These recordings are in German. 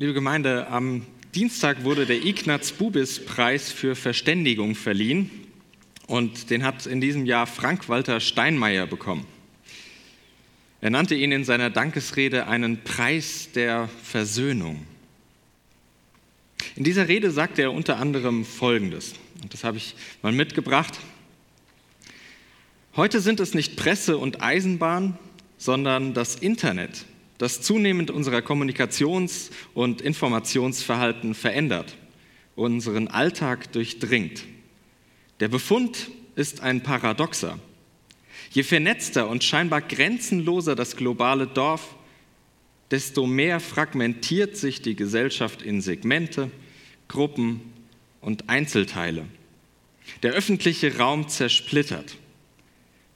Liebe Gemeinde, am Dienstag wurde der Ignaz-Bubis-Preis für Verständigung verliehen und den hat in diesem Jahr Frank-Walter Steinmeier bekommen. Er nannte ihn in seiner Dankesrede einen Preis der Versöhnung. In dieser Rede sagte er unter anderem Folgendes, und das habe ich mal mitgebracht. Heute sind es nicht Presse und Eisenbahn, sondern das Internet, das zunehmend unser Kommunikations- und Informationsverhalten verändert, unseren Alltag durchdringt. Der Befund ist ein Paradoxer. Je vernetzter und scheinbar grenzenloser das globale Dorf, desto mehr fragmentiert sich die Gesellschaft in Segmente, Gruppen und Einzelteile. Der öffentliche Raum zersplittert.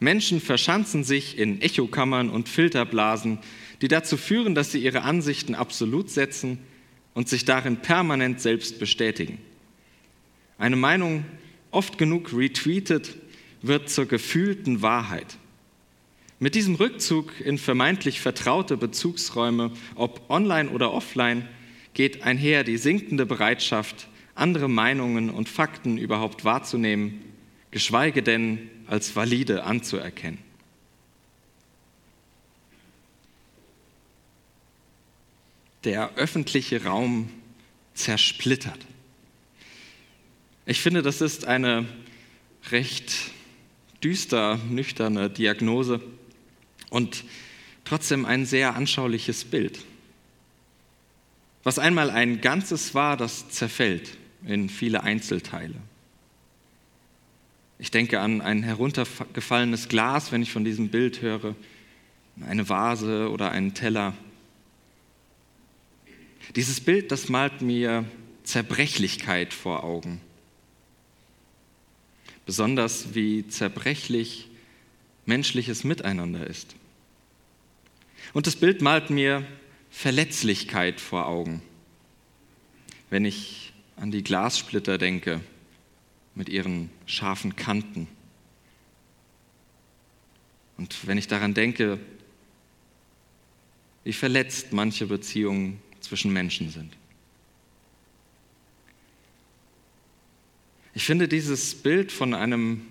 Menschen verschanzen sich in Echokammern und Filterblasen, die dazu führen, dass sie ihre Ansichten absolut setzen und sich darin permanent selbst bestätigen. Eine Meinung, oft genug retweetet, wird zur gefühlten Wahrheit. Mit diesem Rückzug in vermeintlich vertraute Bezugsräume, ob online oder offline, geht einher die sinkende Bereitschaft, andere Meinungen und Fakten überhaupt wahrzunehmen, geschweige denn als valide anzuerkennen. der öffentliche Raum zersplittert. Ich finde, das ist eine recht düster, nüchterne Diagnose und trotzdem ein sehr anschauliches Bild. Was einmal ein Ganzes war, das zerfällt in viele Einzelteile. Ich denke an ein heruntergefallenes Glas, wenn ich von diesem Bild höre, eine Vase oder einen Teller. Dieses Bild, das malt mir Zerbrechlichkeit vor Augen. Besonders wie zerbrechlich menschliches Miteinander ist. Und das Bild malt mir Verletzlichkeit vor Augen. Wenn ich an die Glassplitter denke mit ihren scharfen Kanten. Und wenn ich daran denke, wie verletzt manche Beziehungen zwischen Menschen sind. Ich finde dieses Bild von einem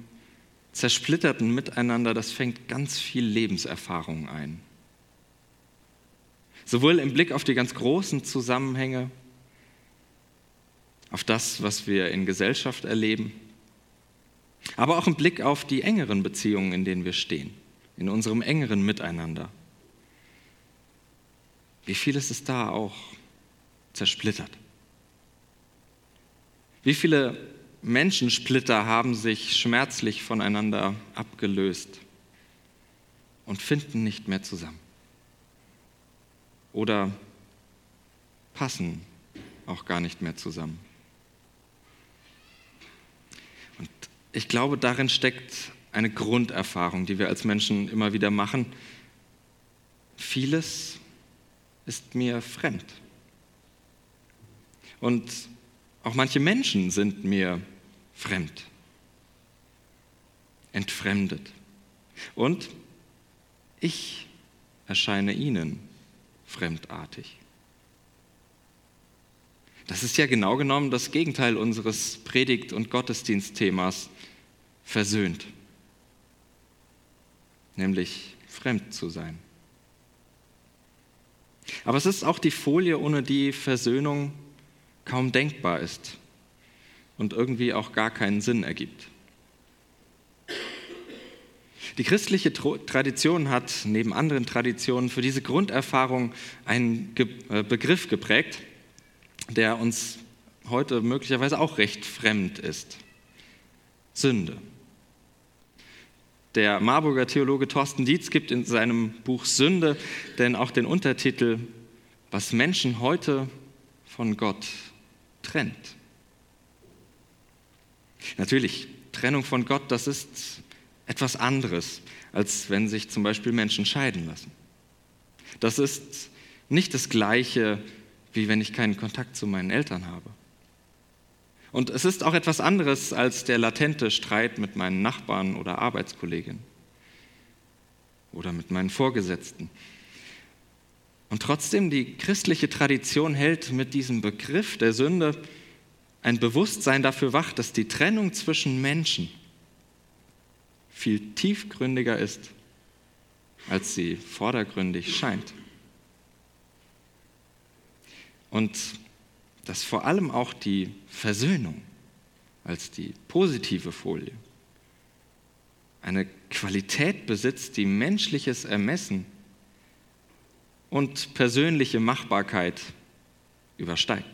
zersplitterten Miteinander, das fängt ganz viel Lebenserfahrung ein. Sowohl im Blick auf die ganz großen Zusammenhänge, auf das, was wir in Gesellschaft erleben, aber auch im Blick auf die engeren Beziehungen, in denen wir stehen, in unserem engeren Miteinander. Wie vieles ist da auch zersplittert? Wie viele Menschensplitter haben sich schmerzlich voneinander abgelöst und finden nicht mehr zusammen? Oder passen auch gar nicht mehr zusammen? Und ich glaube, darin steckt eine Grunderfahrung, die wir als Menschen immer wieder machen. Vieles ist mir fremd. Und auch manche Menschen sind mir fremd, entfremdet. Und ich erscheine ihnen fremdartig. Das ist ja genau genommen das Gegenteil unseres Predigt- und Gottesdienstthemas, versöhnt, nämlich fremd zu sein. Aber es ist auch die Folie, ohne die Versöhnung kaum denkbar ist und irgendwie auch gar keinen Sinn ergibt. Die christliche Tradition hat neben anderen Traditionen für diese Grunderfahrung einen äh, Begriff geprägt, der uns heute möglicherweise auch recht fremd ist. Sünde. Der Marburger Theologe Thorsten Dietz gibt in seinem Buch Sünde denn auch den Untertitel Was Menschen heute von Gott trennt. Natürlich, Trennung von Gott, das ist etwas anderes, als wenn sich zum Beispiel Menschen scheiden lassen. Das ist nicht das Gleiche, wie wenn ich keinen Kontakt zu meinen Eltern habe. Und es ist auch etwas anderes als der latente Streit mit meinen Nachbarn oder Arbeitskolleginnen oder mit meinen Vorgesetzten. Und trotzdem, die christliche Tradition hält mit diesem Begriff der Sünde ein Bewusstsein dafür wach, dass die Trennung zwischen Menschen viel tiefgründiger ist, als sie vordergründig scheint. Und dass vor allem auch die Versöhnung als die positive Folie eine Qualität besitzt, die menschliches Ermessen und persönliche Machbarkeit übersteigt.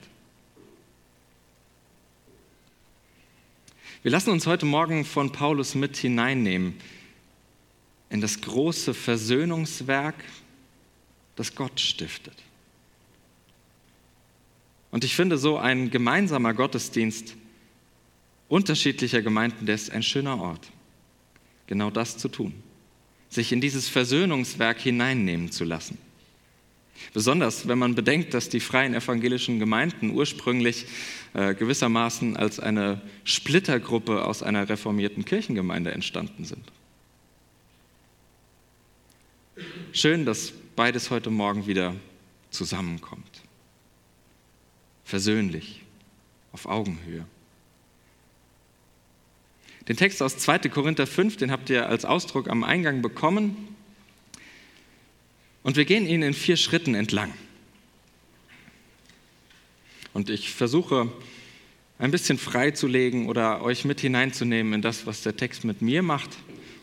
Wir lassen uns heute Morgen von Paulus mit hineinnehmen in das große Versöhnungswerk, das Gott stiftet. Und ich finde, so ein gemeinsamer Gottesdienst unterschiedlicher Gemeinden, der ist ein schöner Ort, genau das zu tun, sich in dieses Versöhnungswerk hineinnehmen zu lassen. Besonders wenn man bedenkt, dass die freien evangelischen Gemeinden ursprünglich äh, gewissermaßen als eine Splittergruppe aus einer reformierten Kirchengemeinde entstanden sind. Schön, dass beides heute Morgen wieder zusammenkommt. Versöhnlich, auf Augenhöhe. Den Text aus 2. Korinther 5, den habt ihr als Ausdruck am Eingang bekommen. Und wir gehen ihn in vier Schritten entlang. Und ich versuche ein bisschen freizulegen oder euch mit hineinzunehmen in das, was der Text mit mir macht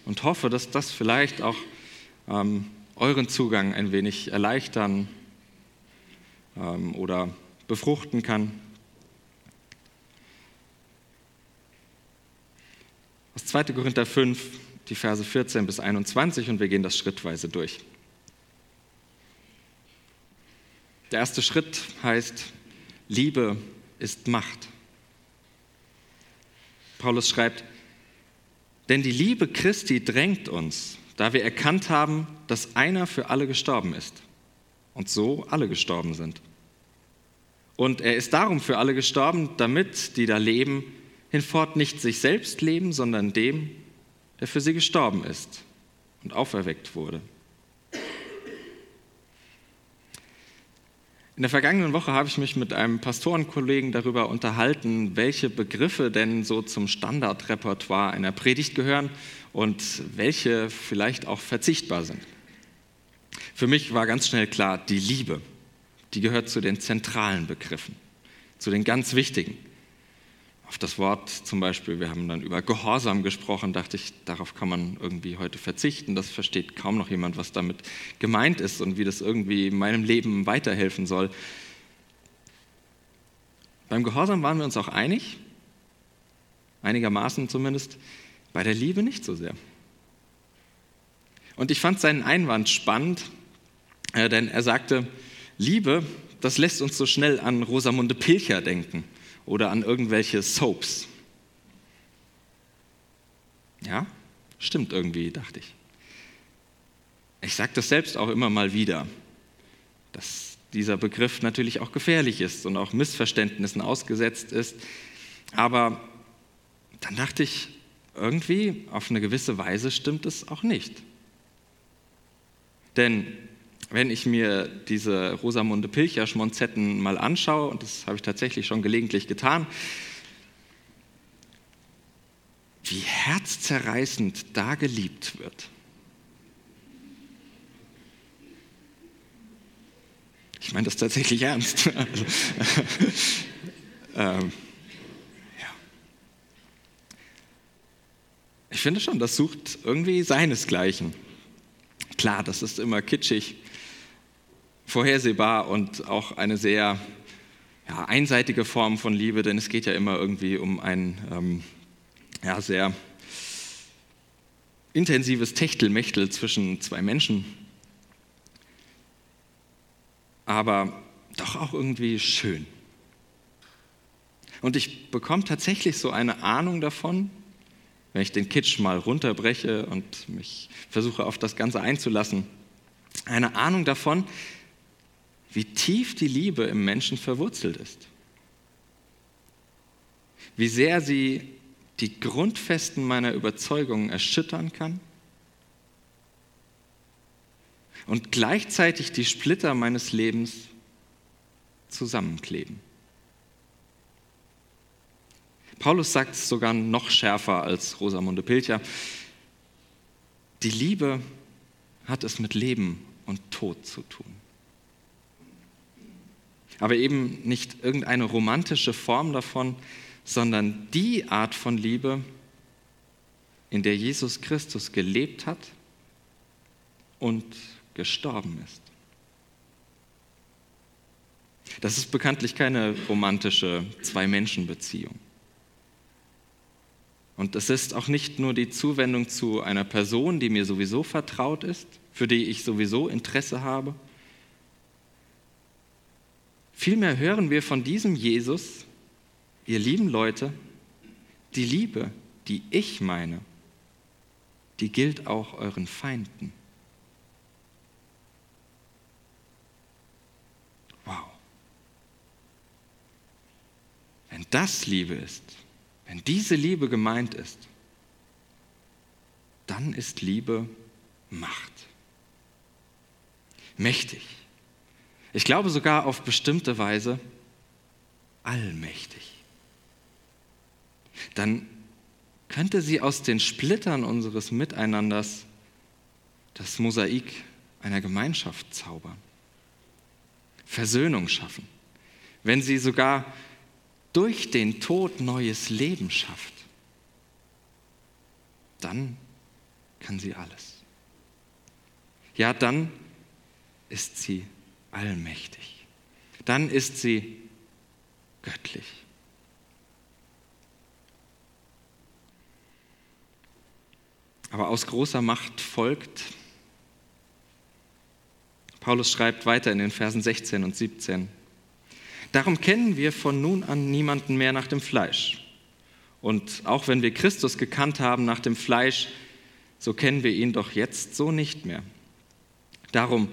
und hoffe, dass das vielleicht auch ähm, euren Zugang ein wenig erleichtern ähm, oder befruchten kann. Aus 2. Korinther 5, die Verse 14 bis 21 und wir gehen das schrittweise durch. Der erste Schritt heißt, Liebe ist Macht. Paulus schreibt, denn die Liebe Christi drängt uns, da wir erkannt haben, dass einer für alle gestorben ist und so alle gestorben sind. Und er ist darum für alle gestorben, damit die da leben, hinfort nicht sich selbst leben, sondern dem, der für sie gestorben ist und auferweckt wurde. In der vergangenen Woche habe ich mich mit einem Pastorenkollegen darüber unterhalten, welche Begriffe denn so zum Standardrepertoire einer Predigt gehören und welche vielleicht auch verzichtbar sind. Für mich war ganz schnell klar, die Liebe, die gehört zu den zentralen Begriffen, zu den ganz wichtigen auf das Wort zum Beispiel, wir haben dann über Gehorsam gesprochen, dachte ich, darauf kann man irgendwie heute verzichten. Das versteht kaum noch jemand, was damit gemeint ist und wie das irgendwie meinem Leben weiterhelfen soll. Beim Gehorsam waren wir uns auch einig, einigermaßen zumindest, bei der Liebe nicht so sehr. Und ich fand seinen Einwand spannend, äh, denn er sagte, Liebe, das lässt uns so schnell an Rosamunde Pilcher denken oder an irgendwelche Soaps. Ja, stimmt irgendwie, dachte ich. Ich sage das selbst auch immer mal wieder, dass dieser Begriff natürlich auch gefährlich ist und auch Missverständnissen ausgesetzt ist. Aber dann dachte ich, irgendwie auf eine gewisse Weise stimmt es auch nicht. Denn wenn ich mir diese Rosamunde Pilcher-Schmonzetten mal anschaue, und das habe ich tatsächlich schon gelegentlich getan, wie herzzerreißend da geliebt wird. Ich meine das tatsächlich ernst. Also, ähm, ja. Ich finde schon, das sucht irgendwie seinesgleichen. Klar, das ist immer kitschig vorhersehbar und auch eine sehr ja, einseitige Form von Liebe, denn es geht ja immer irgendwie um ein ähm, ja, sehr intensives Techtelmechtel zwischen zwei Menschen. Aber doch auch irgendwie schön. Und ich bekomme tatsächlich so eine Ahnung davon, wenn ich den Kitsch mal runterbreche und mich versuche auf das Ganze einzulassen, eine Ahnung davon, wie tief die Liebe im Menschen verwurzelt ist. Wie sehr sie die Grundfesten meiner Überzeugungen erschüttern kann. und gleichzeitig die Splitter meines Lebens zusammenkleben. Paulus sagt es sogar noch schärfer als Rosamunde Pilcher. Die Liebe hat es mit Leben und Tod zu tun. Aber eben nicht irgendeine romantische Form davon, sondern die Art von Liebe, in der Jesus Christus gelebt hat und gestorben ist. Das ist bekanntlich keine romantische Zwei-Menschen-Beziehung. Und es ist auch nicht nur die Zuwendung zu einer Person, die mir sowieso vertraut ist, für die ich sowieso Interesse habe. Vielmehr hören wir von diesem Jesus, ihr lieben Leute, die Liebe, die ich meine, die gilt auch euren Feinden. Wow. Wenn das Liebe ist, wenn diese Liebe gemeint ist, dann ist Liebe Macht. Mächtig. Ich glaube sogar auf bestimmte Weise allmächtig. Dann könnte sie aus den Splittern unseres Miteinanders das Mosaik einer Gemeinschaft zaubern, Versöhnung schaffen, wenn sie sogar durch den Tod neues Leben schafft, dann kann sie alles. Ja, dann ist sie allmächtig. Dann ist sie göttlich. Aber aus großer Macht folgt, Paulus schreibt weiter in den Versen 16 und 17, Darum kennen wir von nun an niemanden mehr nach dem Fleisch. Und auch wenn wir Christus gekannt haben nach dem Fleisch, so kennen wir ihn doch jetzt so nicht mehr. Darum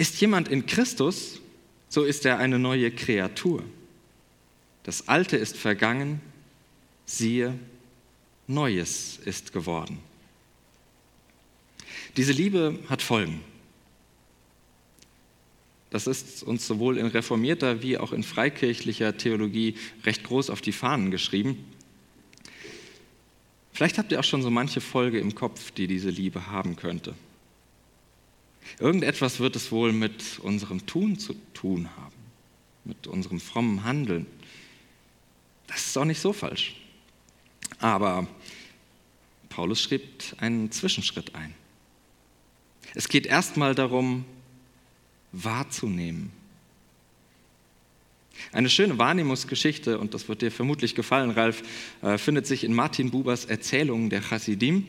ist jemand in Christus, so ist er eine neue Kreatur. Das Alte ist vergangen, siehe, Neues ist geworden. Diese Liebe hat Folgen. Das ist uns sowohl in reformierter wie auch in freikirchlicher Theologie recht groß auf die Fahnen geschrieben. Vielleicht habt ihr auch schon so manche Folge im Kopf, die diese Liebe haben könnte. Irgendetwas wird es wohl mit unserem Tun zu tun haben, mit unserem frommen Handeln. Das ist auch nicht so falsch. Aber Paulus schrieb einen Zwischenschritt ein. Es geht erstmal darum, wahrzunehmen. Eine schöne Wahrnehmungsgeschichte, und das wird dir vermutlich gefallen, Ralf, äh, findet sich in Martin Bubers Erzählungen der Chassidim.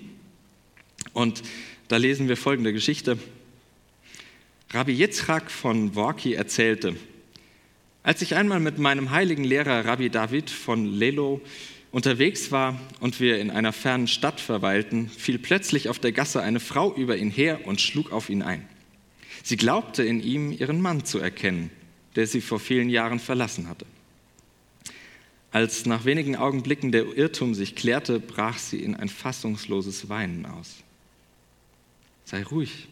Und da lesen wir folgende Geschichte. Rabbi Yitzchak von Worki erzählte, als ich einmal mit meinem heiligen Lehrer Rabbi David von Lelo unterwegs war und wir in einer fernen Stadt verweilten, fiel plötzlich auf der Gasse eine Frau über ihn her und schlug auf ihn ein. Sie glaubte in ihm ihren Mann zu erkennen, der sie vor vielen Jahren verlassen hatte. Als nach wenigen Augenblicken der Irrtum sich klärte, brach sie in ein fassungsloses Weinen aus. Sei ruhig,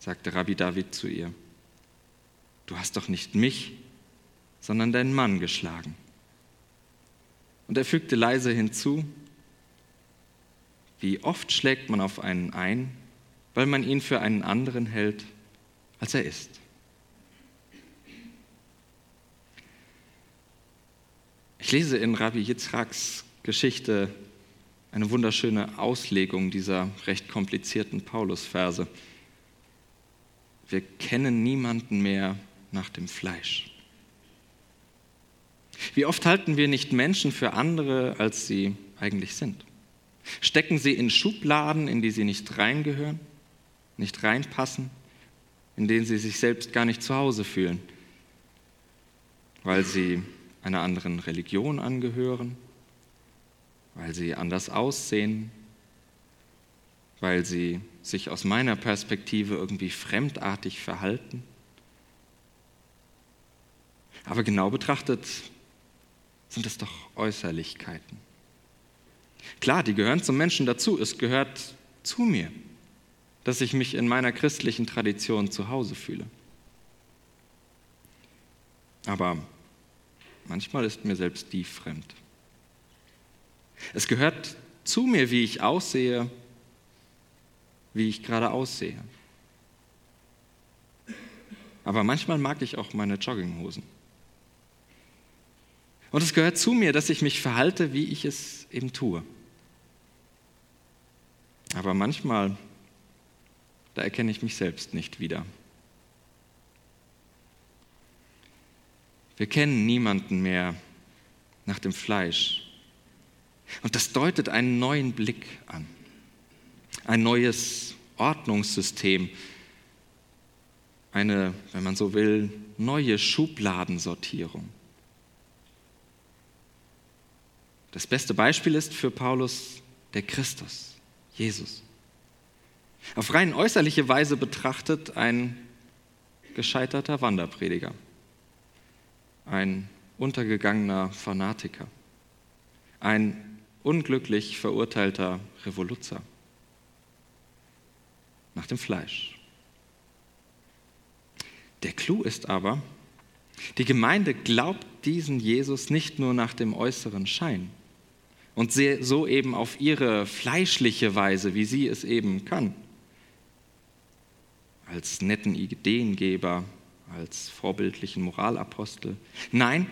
sagte Rabbi David zu ihr. Du hast doch nicht mich, sondern deinen Mann geschlagen. Und er fügte leise hinzu, wie oft schlägt man auf einen ein, weil man ihn für einen anderen hält als er ist. Ich lese in Rabbi Yitzhaks Geschichte eine wunderschöne Auslegung dieser recht komplizierten Paulusverse. Wir kennen niemanden mehr nach dem Fleisch. Wie oft halten wir nicht Menschen für andere, als sie eigentlich sind? Stecken sie in Schubladen, in die sie nicht reingehören, nicht reinpassen? in denen sie sich selbst gar nicht zu Hause fühlen, weil sie einer anderen Religion angehören, weil sie anders aussehen, weil sie sich aus meiner Perspektive irgendwie fremdartig verhalten. Aber genau betrachtet sind es doch Äußerlichkeiten. Klar, die gehören zum Menschen dazu, es gehört zu mir. dass ich mich in meiner christlichen Tradition zu Hause fühle. Aber manchmal ist mir selbst die fremd. Es gehört zu mir, wie ich aussehe, wie ich gerade aussehe. Aber manchmal mag ich auch meine Jogginghosen. Und es gehört zu mir, dass ich mich verhalte, wie ich es eben tue. Aber manchmal, da erkenne ich mich selbst nicht wieder. Wir kennen niemanden mehr nach dem Fleisch. Und das deutet einen neuen Blick an, ein neues Ordnungssystem, eine, wenn man so will, neue Schubladensortierung. Das beste Beispiel ist für Paulus der Christus, Jesus. Auf rein äußerliche Weise betrachtet ein gescheiterter Wanderprediger, ein untergegangener Fanatiker, ein unglücklich verurteilter Revoluzer nach dem Fleisch. Der Clou ist aber, die Gemeinde glaubt diesen Jesus nicht nur nach dem äußeren Schein, und so eben auf ihre fleischliche Weise, wie sie es eben kann. Als netten Ideengeber, als vorbildlichen Moralapostel. Nein,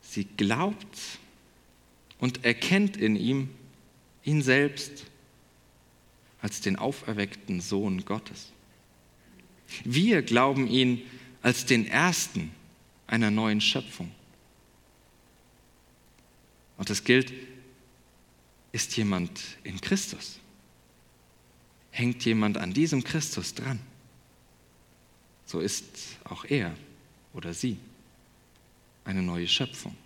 sie glaubt und erkennt in ihm ihn selbst als den auferweckten Sohn Gottes. Wir glauben ihn als den ersten einer neuen Schöpfung. Und das gilt, ist jemand in Christus? Hängt jemand an diesem Christus dran? So ist auch er oder sie eine neue Schöpfung,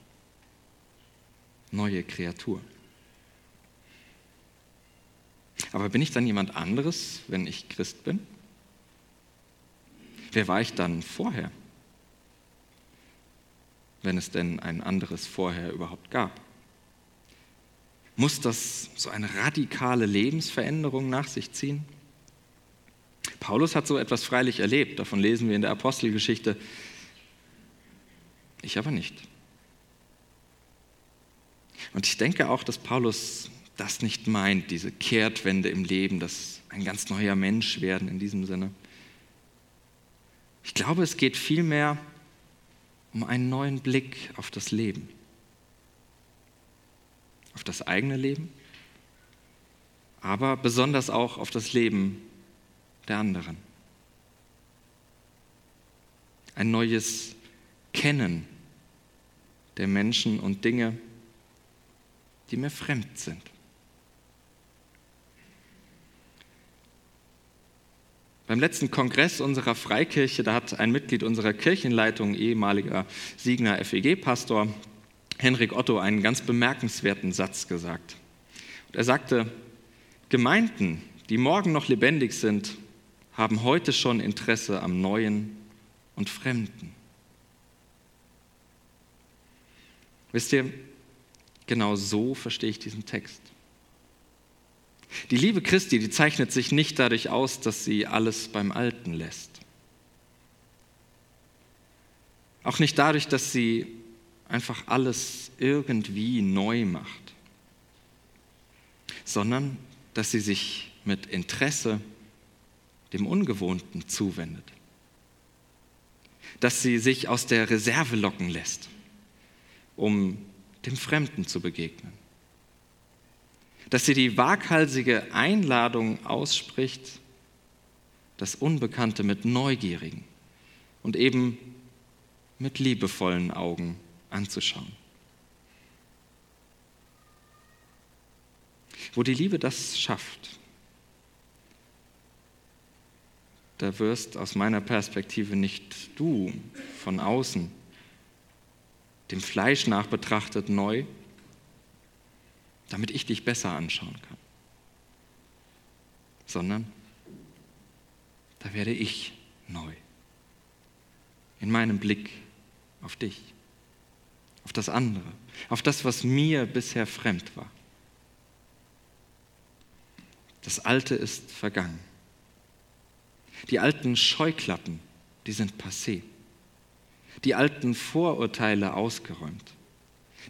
neue Kreatur. Aber bin ich dann jemand anderes, wenn ich Christ bin? Wer war ich dann vorher? Wenn es denn ein anderes vorher überhaupt gab? Muss das so eine radikale Lebensveränderung nach sich ziehen? Paulus hat so etwas freilich erlebt, davon lesen wir in der Apostelgeschichte. Ich aber nicht. Und ich denke auch, dass Paulus das nicht meint, diese Kehrtwende im Leben, das ein ganz neuer Mensch werden in diesem Sinne. Ich glaube, es geht vielmehr um einen neuen Blick auf das Leben auf das eigene Leben, aber besonders auch auf das Leben der anderen. Ein neues Kennen der Menschen und Dinge, die mir fremd sind. Beim letzten Kongress unserer Freikirche, da hat ein Mitglied unserer Kirchenleitung, ehemaliger Siegner FEG-Pastor, Henrik Otto einen ganz bemerkenswerten Satz gesagt. Und er sagte, Gemeinden, die morgen noch lebendig sind, haben heute schon Interesse am Neuen und Fremden. Wisst ihr, genau so verstehe ich diesen Text. Die Liebe Christi, die zeichnet sich nicht dadurch aus, dass sie alles beim Alten lässt. Auch nicht dadurch, dass sie einfach alles irgendwie neu macht, sondern dass sie sich mit Interesse dem Ungewohnten zuwendet, dass sie sich aus der Reserve locken lässt, um dem Fremden zu begegnen, dass sie die waghalsige Einladung ausspricht, das Unbekannte mit neugierigen und eben mit liebevollen Augen anzuschauen. Wo die Liebe das schafft, da wirst aus meiner Perspektive nicht du von außen, dem Fleisch nach betrachtet, neu, damit ich dich besser anschauen kann, sondern da werde ich neu in meinem Blick auf dich auf das andere, auf das, was mir bisher fremd war. Das Alte ist vergangen. Die alten Scheuklappen, die sind passé. Die alten Vorurteile ausgeräumt.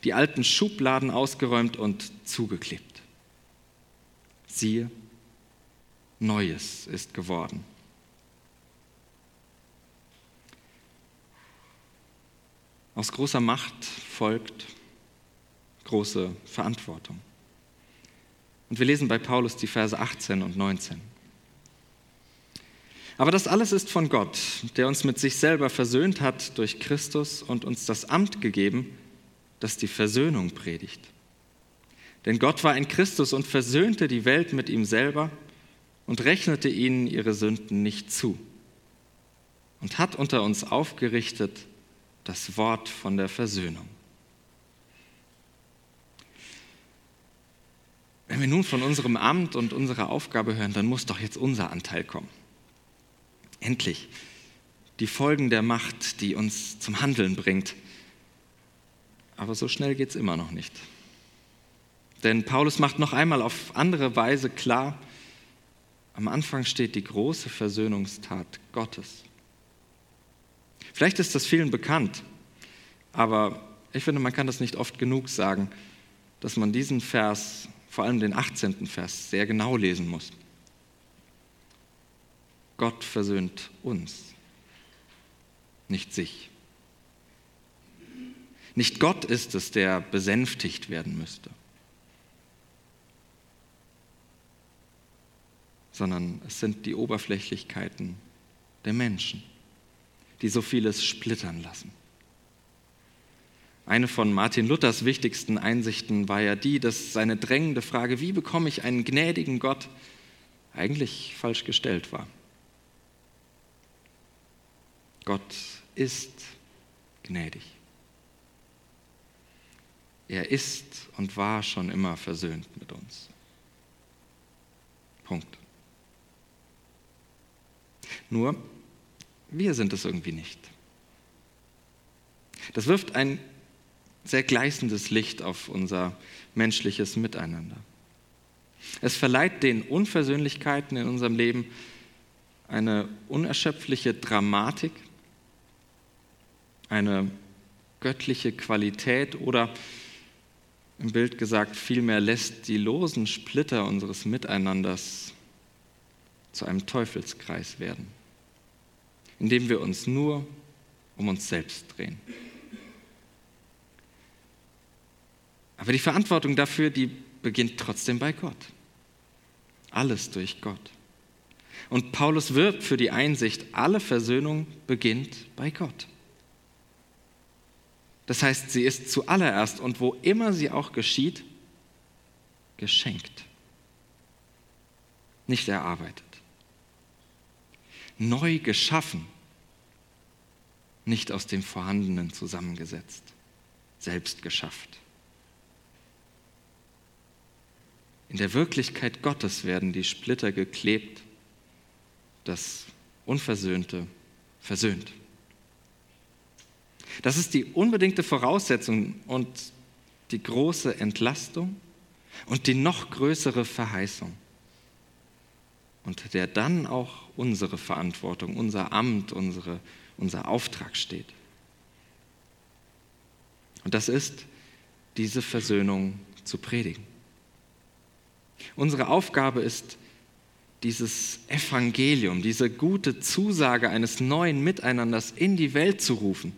Die alten Schubladen ausgeräumt und zugeklebt. Siehe, Neues ist geworden. Aus großer Macht folgt große Verantwortung. Und wir lesen bei Paulus die Verse 18 und 19. Aber das alles ist von Gott, der uns mit sich selber versöhnt hat durch Christus und uns das Amt gegeben, das die Versöhnung predigt. Denn Gott war in Christus und versöhnte die Welt mit ihm selber und rechnete ihnen ihre Sünden nicht zu und hat unter uns aufgerichtet das Wort von der Versöhnung. Wenn wir nun von unserem Amt und unserer Aufgabe hören, dann muss doch jetzt unser Anteil kommen. Endlich die Folgen der Macht, die uns zum Handeln bringt. Aber so schnell geht es immer noch nicht. Denn Paulus macht noch einmal auf andere Weise klar, am Anfang steht die große Versöhnungstat Gottes. Vielleicht ist das vielen bekannt, aber ich finde, man kann das nicht oft genug sagen, dass man diesen Vers vor allem den 18. Vers sehr genau lesen muss. Gott versöhnt uns, nicht sich. Nicht Gott ist es, der besänftigt werden müsste, sondern es sind die Oberflächlichkeiten der Menschen, die so vieles splittern lassen. Eine von Martin Luthers wichtigsten Einsichten war ja die, dass seine drängende Frage, wie bekomme ich einen gnädigen Gott, eigentlich falsch gestellt war. Gott ist gnädig. Er ist und war schon immer versöhnt mit uns. Punkt. Nur, wir sind es irgendwie nicht. Das wirft ein sehr gleißendes Licht auf unser menschliches Miteinander. Es verleiht den Unversöhnlichkeiten in unserem Leben eine unerschöpfliche Dramatik, eine göttliche Qualität oder im Bild gesagt vielmehr lässt die losen Splitter unseres Miteinanders zu einem Teufelskreis werden, in dem wir uns nur um uns selbst drehen. Aber die Verantwortung dafür, die beginnt trotzdem bei Gott. Alles durch Gott. Und Paulus wirbt für die Einsicht, alle Versöhnung beginnt bei Gott. Das heißt, sie ist zuallererst und wo immer sie auch geschieht, geschenkt, nicht erarbeitet. Neu geschaffen, nicht aus dem Vorhandenen zusammengesetzt, selbst geschafft. In der Wirklichkeit Gottes werden die Splitter geklebt, das Unversöhnte versöhnt. Das ist die unbedingte Voraussetzung und die große Entlastung und die noch größere Verheißung, unter der dann auch unsere Verantwortung, unser Amt, unsere, unser Auftrag steht. Und das ist, diese Versöhnung zu predigen. Unsere Aufgabe ist, dieses Evangelium, diese gute Zusage eines neuen Miteinanders in die Welt zu rufen.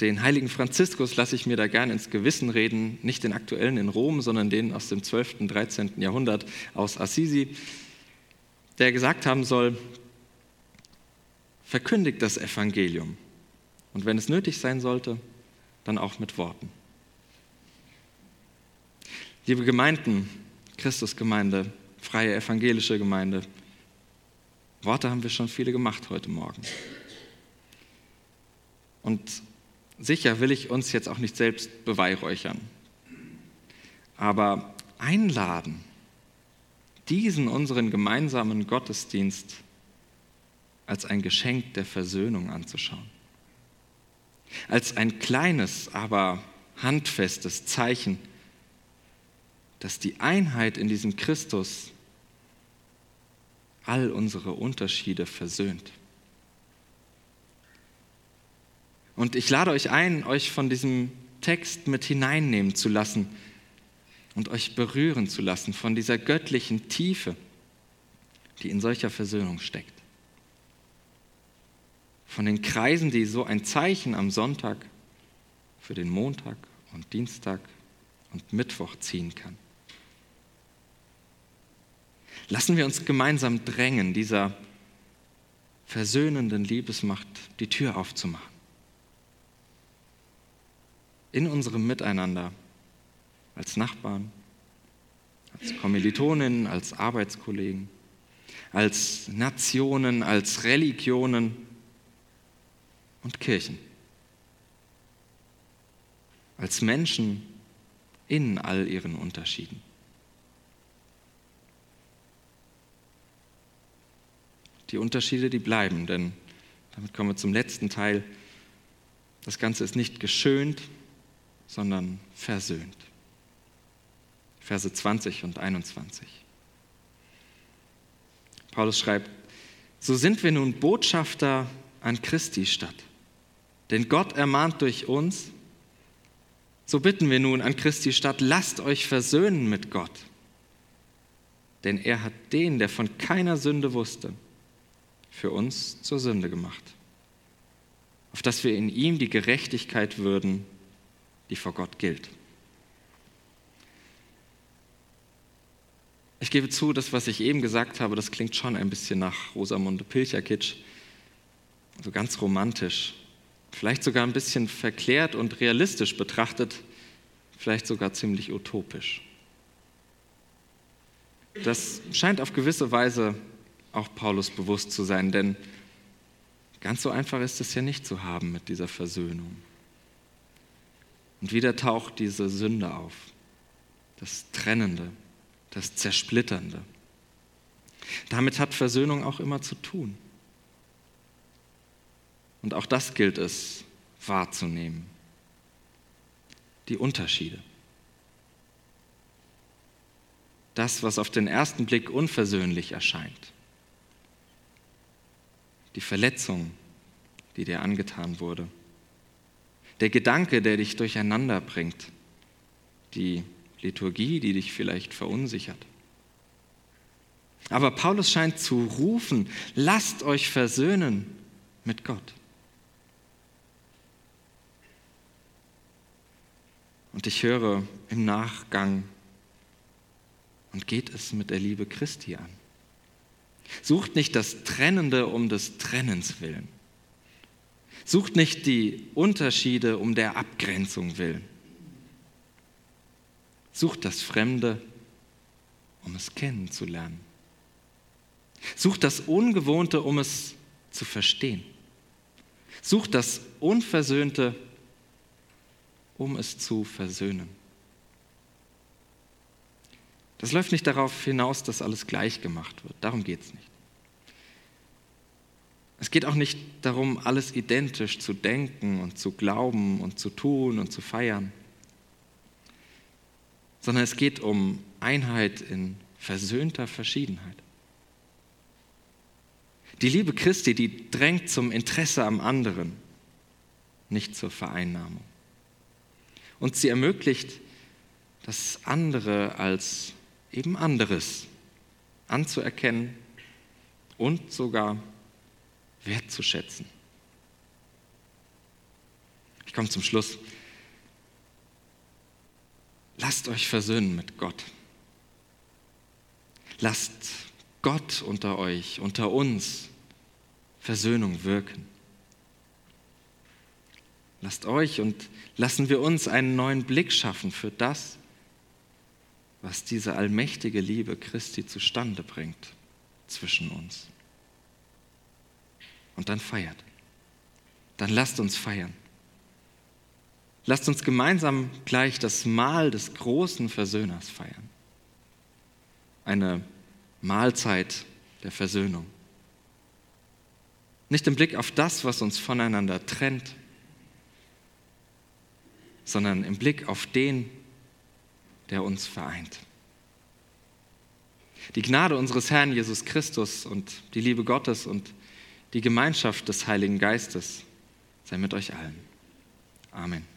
Den heiligen Franziskus lasse ich mir da gern ins Gewissen reden, nicht den aktuellen in Rom, sondern den aus dem 12., 13. Jahrhundert aus Assisi, der gesagt haben soll, verkündigt das Evangelium und wenn es nötig sein sollte, dann auch mit Worten. Liebe Gemeinden, Christusgemeinde, freie evangelische Gemeinde, Worte haben wir schon viele gemacht heute Morgen. Und sicher will ich uns jetzt auch nicht selbst beweihräuchern, aber einladen, diesen unseren gemeinsamen Gottesdienst als ein Geschenk der Versöhnung anzuschauen. Als ein kleines, aber handfestes Zeichen dass die Einheit in diesem Christus all unsere Unterschiede versöhnt. Und ich lade euch ein, euch von diesem Text mit hineinnehmen zu lassen und euch berühren zu lassen von dieser göttlichen Tiefe, die in solcher Versöhnung steckt. Von den Kreisen, die so ein Zeichen am Sonntag für den Montag und Dienstag und Mittwoch ziehen kann. Lassen wir uns gemeinsam drängen, dieser versöhnenden Liebesmacht die Tür aufzumachen. In unserem Miteinander als Nachbarn, als Kommilitoninnen, als Arbeitskollegen, als Nationen, als Religionen und Kirchen, als Menschen in all ihren Unterschieden. Die Unterschiede, die bleiben, denn damit kommen wir zum letzten Teil. Das Ganze ist nicht geschönt, sondern versöhnt. Verse 20 und 21. Paulus schreibt, so sind wir nun Botschafter an Christi Stadt. Denn Gott ermahnt durch uns, so bitten wir nun an Christi Stadt, lasst euch versöhnen mit Gott. Denn er hat den, der von keiner Sünde wusste, für uns zur Sünde gemacht, auf dass wir in ihm die Gerechtigkeit würden, die vor Gott gilt. Ich gebe zu, das, was ich eben gesagt habe, das klingt schon ein bisschen nach Rosamunde Pilcher-Kitsch, also ganz romantisch, vielleicht sogar ein bisschen verklärt und realistisch betrachtet, vielleicht sogar ziemlich utopisch. Das scheint auf gewisse Weise auch Paulus bewusst zu sein, denn ganz so einfach ist es ja nicht zu haben mit dieser Versöhnung. Und wieder taucht diese Sünde auf, das Trennende, das Zersplitternde. Damit hat Versöhnung auch immer zu tun. Und auch das gilt es wahrzunehmen. Die Unterschiede. Das, was auf den ersten Blick unversöhnlich erscheint die Verletzung, die dir angetan wurde, der Gedanke, der dich durcheinander bringt, die Liturgie, die dich vielleicht verunsichert. Aber Paulus scheint zu rufen, lasst euch versöhnen mit Gott. Und ich höre im Nachgang, und geht es mit der Liebe Christi an. Sucht nicht das Trennende um des Trennens willen. Sucht nicht die Unterschiede um der Abgrenzung willen. Sucht das Fremde, um es kennenzulernen. Sucht das Ungewohnte, um es zu verstehen. Sucht das Unversöhnte, um es zu versöhnen. Das läuft nicht darauf hinaus, dass alles gleich gemacht wird. Darum geht es nicht. Es geht auch nicht darum, alles identisch zu denken und zu glauben und zu tun und zu feiern, sondern es geht um Einheit in versöhnter Verschiedenheit. Die Liebe Christi, die drängt zum Interesse am anderen, nicht zur Vereinnahmung. Und sie ermöglicht, das andere als eben anderes anzuerkennen und sogar wertzuschätzen. Ich komme zum Schluss. Lasst euch versöhnen mit Gott. Lasst Gott unter euch, unter uns Versöhnung wirken. Lasst euch und lassen wir uns einen neuen Blick schaffen für das, was diese allmächtige Liebe Christi zustande bringt zwischen uns. Und dann feiert. Dann lasst uns feiern. Lasst uns gemeinsam gleich das Mahl des großen Versöhners feiern. Eine Mahlzeit der Versöhnung. Nicht im Blick auf das, was uns voneinander trennt, sondern im Blick auf den, der uns vereint. Die Gnade unseres Herrn Jesus Christus und die Liebe Gottes und die Gemeinschaft des Heiligen Geistes sei mit euch allen. Amen.